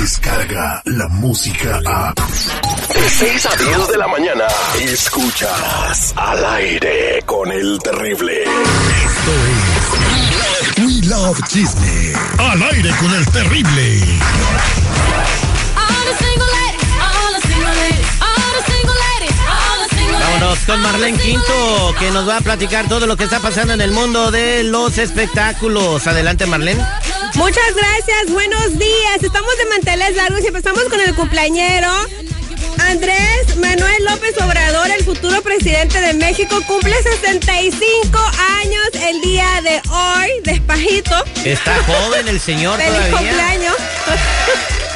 llega la música a... De 6 a 10 de la mañana, escuchas al aire con el terrible. Esto es We Love Chisme. Al aire con el terrible. Vámonos con Marlene Quinto, que nos va a platicar todo lo que está pasando en el mundo de los espectáculos. Adelante, Marlene. Muchas gracias, buenos días. Estamos de manteles largos y empezamos con el cumpleañero. Andrés Manuel López Obrador, el futuro presidente de México, cumple 65 años el día de hoy, despajito. Está joven el señor Feliz todavía. cumpleaños.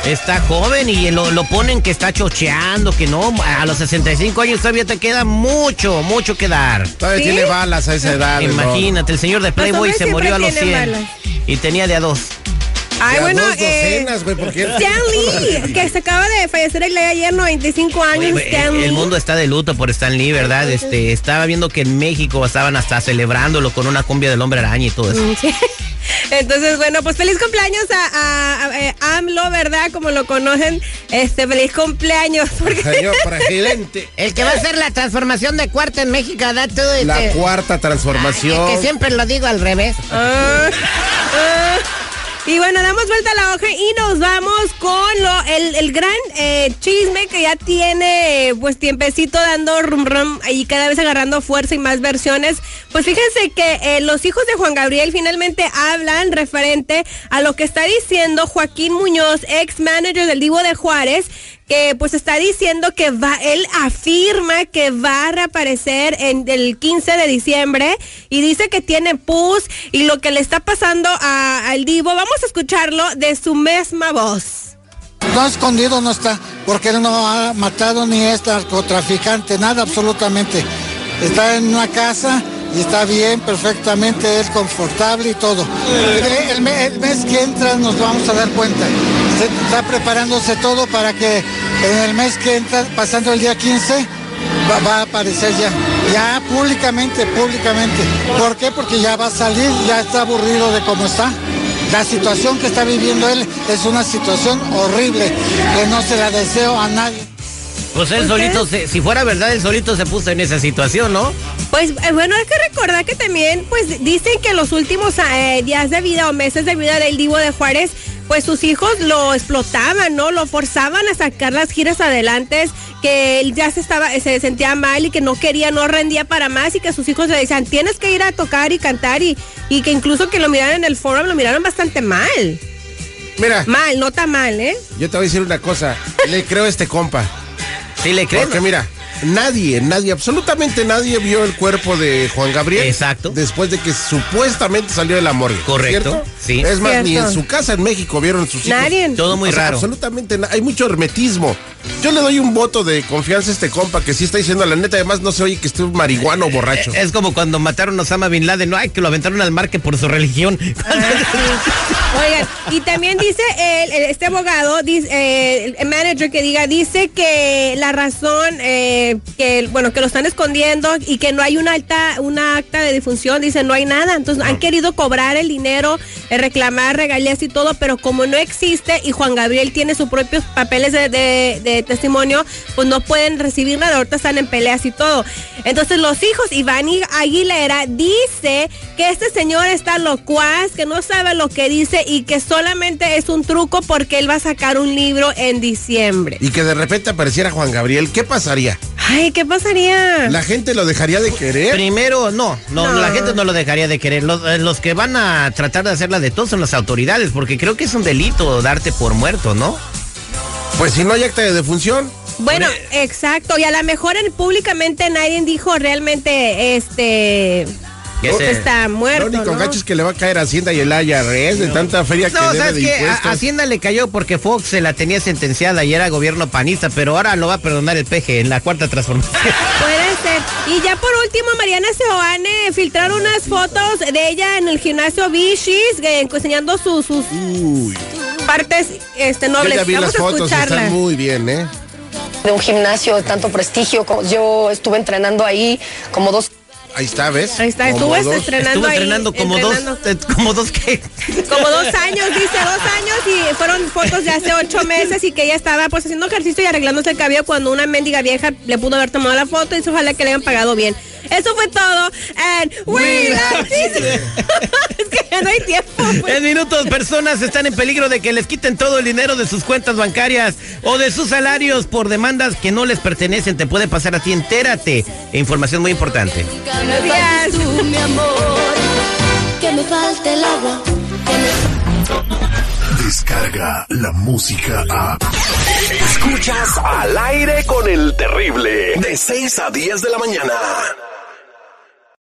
Está joven y lo, lo ponen que está chocheando, que no, a los 65 años todavía te queda mucho, mucho que dar. Todavía ¿Sí? tiene balas a esa edad. Imagínate, el señor de Playboy se murió a los 100 tienen balas. y tenía de a dos. Ay, bueno, dos eh. Stan Lee, que se acaba de fallecer el día de ayer, 95 años, Oye, Stan el, Lee. el mundo está de luto por Stan Lee, ¿verdad? Este, estaba viendo que en México estaban hasta celebrándolo con una cumbia del hombre araña y todo eso. Mm, sí. Entonces, bueno, pues feliz cumpleaños a, a- a- eh, AMLO, ¿verdad? Como lo conocen, este, feliz cumpleaños. Porque Señor presidente. El que va a hacer la transformación de cuarta en México, da tú. La cuarta transformación. siempre lo digo al revés. Ah, ah. Y bueno, damos vuelta a la hoja y nos vamos con lo, el, el gran eh, chisme que ya tiene pues tiempecito dando rum rum y cada vez agarrando fuerza y más versiones. Pues fíjense que eh, los hijos de Juan Gabriel finalmente hablan referente a lo que está diciendo Joaquín Muñoz, ex manager del Divo de Juárez, que pues está diciendo que va, él afirma que va a reaparecer en el 15 de diciembre y dice que tiene pus y lo que le está pasando a- al Divo, vamos a escucharlo de su misma voz. No escondido no está, porque él no ha matado ni es narcotraficante, nada absolutamente. Está en una casa y está bien, perfectamente, es confortable y todo. Eh, El, me- el mes que entra nos vamos a dar cuenta. Se está preparándose todo para que en el mes que entra, pasando el día 15, va, va a aparecer ya. Ya públicamente, públicamente. ¿Por qué? Porque ya va a salir, ya está aburrido de cómo está. La situación que está viviendo él es una situación horrible que no se la deseo a nadie. Pues él solito, se- si fuera verdad, él solito se puso en esa situación, ¿no? Pues eh, bueno, hay que recordar que también, pues dicen que los últimos eh, días de vida o meses de vida del Divo de Juárez, pues sus hijos lo explotaban, ¿no? Lo forzaban a sacar las giras adelante, que él ya se estaba, se sentía mal y que no quería, no rendía para más y que sus hijos le decían, tienes que ir a tocar y cantar y, y que incluso que lo miraron en el foro, lo miraron bastante mal. Mira, Mal, no tan mal, ¿eh? yo te voy a decir una cosa. Le creo a este compa. ¿Sí le creen? Porque mira, nadie, nadie, absolutamente nadie vio el cuerpo de Juan Gabriel. Exacto. Después de que supuestamente salió de la morgue. Correcto, ¿cierto? Sí. Es más, ni en su casa en México vieron sus hijos. Nadie. Todo muy O sea, raro. Absolutamente, hay mucho hermetismo. Yo le doy un voto de confianza a este compa que sí está diciendo la neta. Además, no se oye que esté un marihuano o borracho. Es como cuando mataron a Osama Bin Laden, no, ay, que lo aventaron al mar que por su religión. Oigan, y también dice el- el- este abogado, dice, eh, el manager que diga, dice que la razón, eh, que bueno, que lo están escondiendo y que no hay una alta, una acta de difunción, dice no hay nada. Entonces han querido cobrar el dinero, eh, reclamar regalías y todo, pero como no existe y Juan Gabriel tiene sus propios papeles de, testimonio, pues no pueden recibir nada. Ahorita están en peleas y todo. Entonces los hijos, Iván Aguilera dice que este señor está locuaz, que no sabe lo que dice y que solamente es un truco porque él va a sacar un libro en diciembre. Y que de repente apareciera Juan Gabriel, ¿qué pasaría? Ay, ¿qué pasaría? ¿La gente lo dejaría de querer? Primero, no, no, No. la gente no lo dejaría de querer. Los, eh, los que van a tratar de hacerla de todos son las autoridades, porque creo que es un delito darte por muerto, ¿no? Pues si no hay acta de defunción. Bueno, exacto. Y a lo mejor en- públicamente nadie dijo realmente este Que No, se- está muerto. Lo único ¿no? gacho es que le va a caer a Hacienda y el IRS de tanta feria que No, debe ¿sabes de qué? A- impuestos. Hacienda le cayó porque Fox se la tenía sentenciada y era gobierno panista, pero ahora lo va a perdonar el peje en la cuarta transformación. Puede ser. Y ya por último, Mariana Seoane filtraron unas fotos de ella en el gimnasio Vichy's, eh, enseñando sus, sus Uy, partes este, yo nobles. ya vi Vamos las a fotos están muy bien, ¿eh? de un gimnasio de tanto prestigio. como Yo estuve entrenando ahí como dos Ahí está, ¿ves? Ahí está, estuvo dos. estrenando Estuvo ahí, entrenando como entrenando. dos, eh, como dos que. Como dos años, dice, dos años y fueron fotos de hace ocho meses y que ella estaba pues haciendo ejercicio y arreglándose el cabello cuando una mendiga vieja le pudo haber tomado la foto y dice, ojalá que le hayan pagado bien. Eso fue todo. And we love Jesus. es que ya no hay tiempo. pues. En minutos, personas están en peligro de que les quiten todo el dinero de sus cuentas bancarias o de sus salarios por demandas que no les pertenecen. Te puede pasar a ti, entérate. E información muy importante. Buenos días. Tú, mi amor, que me falte el agua. Descarga la música a. Escuchas al aire con el terrible. De 6 a 10 de la mañana.